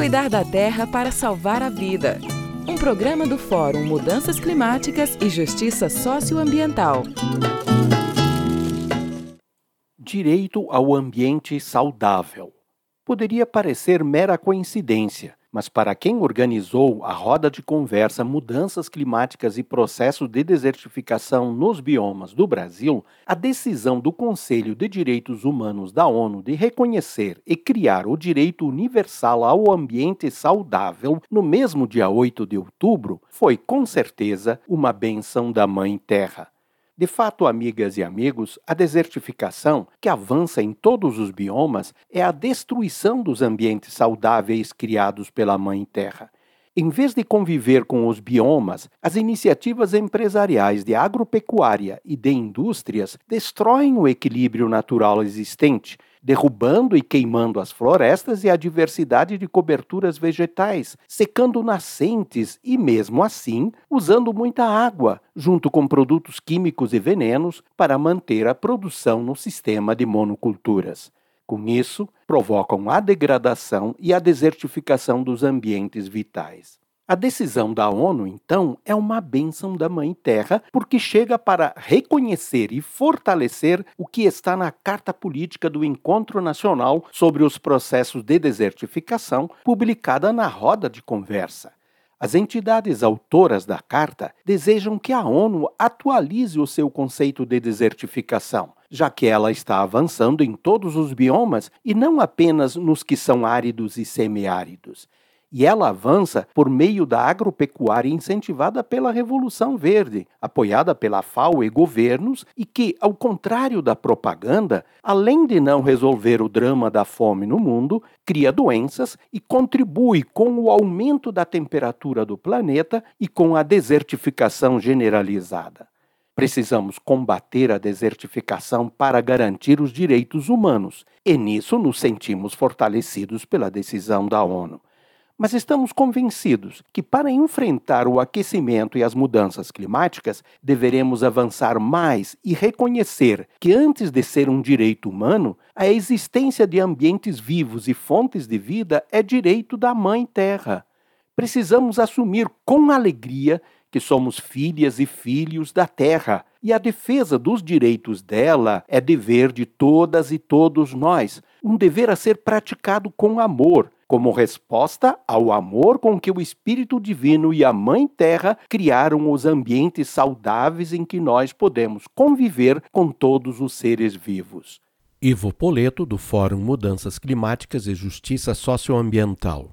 Cuidar da terra para salvar a vida. Um programa do Fórum Mudanças Climáticas e Justiça Socioambiental. Direito ao ambiente saudável. Poderia parecer mera coincidência, mas para quem organizou a roda de conversa Mudanças Climáticas e Processo de Desertificação nos Biomas do Brasil, a decisão do Conselho de Direitos Humanos da ONU de reconhecer e criar o direito universal ao ambiente saudável no mesmo dia 8 de outubro foi, com certeza, uma benção da Mãe Terra. De fato, amigas e amigos, a desertificação, que avança em todos os biomas, é a destruição dos ambientes saudáveis criados pela Mãe Terra. Em vez de conviver com os biomas, as iniciativas empresariais de agropecuária e de indústrias destroem o equilíbrio natural existente, derrubando e queimando as florestas e a diversidade de coberturas vegetais, secando nascentes e, mesmo assim, usando muita água, junto com produtos químicos e venenos, para manter a produção no sistema de monoculturas. Com isso, provocam a degradação e a desertificação dos ambientes vitais. A decisão da ONU, então, é uma bênção da Mãe Terra, porque chega para reconhecer e fortalecer o que está na Carta Política do Encontro Nacional sobre os Processos de Desertificação, publicada na roda de conversa. As entidades autoras da carta desejam que a ONU atualize o seu conceito de desertificação, já que ela está avançando em todos os biomas e não apenas nos que são áridos e semiáridos e ela avança por meio da agropecuária incentivada pela Revolução Verde, apoiada pela FAO e governos, e que, ao contrário da propaganda, além de não resolver o drama da fome no mundo, cria doenças e contribui com o aumento da temperatura do planeta e com a desertificação generalizada. Precisamos combater a desertificação para garantir os direitos humanos, e nisso nos sentimos fortalecidos pela decisão da ONU. Mas estamos convencidos que, para enfrentar o aquecimento e as mudanças climáticas, deveremos avançar mais e reconhecer que, antes de ser um direito humano, a existência de ambientes vivos e fontes de vida é direito da Mãe Terra. Precisamos assumir com alegria que somos filhas e filhos da terra, e a defesa dos direitos dela é dever de todas e todos nós, um dever a ser praticado com amor, como resposta ao amor com que o Espírito Divino e a Mãe Terra criaram os ambientes saudáveis em que nós podemos conviver com todos os seres vivos. Ivo Poleto, do Fórum Mudanças Climáticas e Justiça Socioambiental.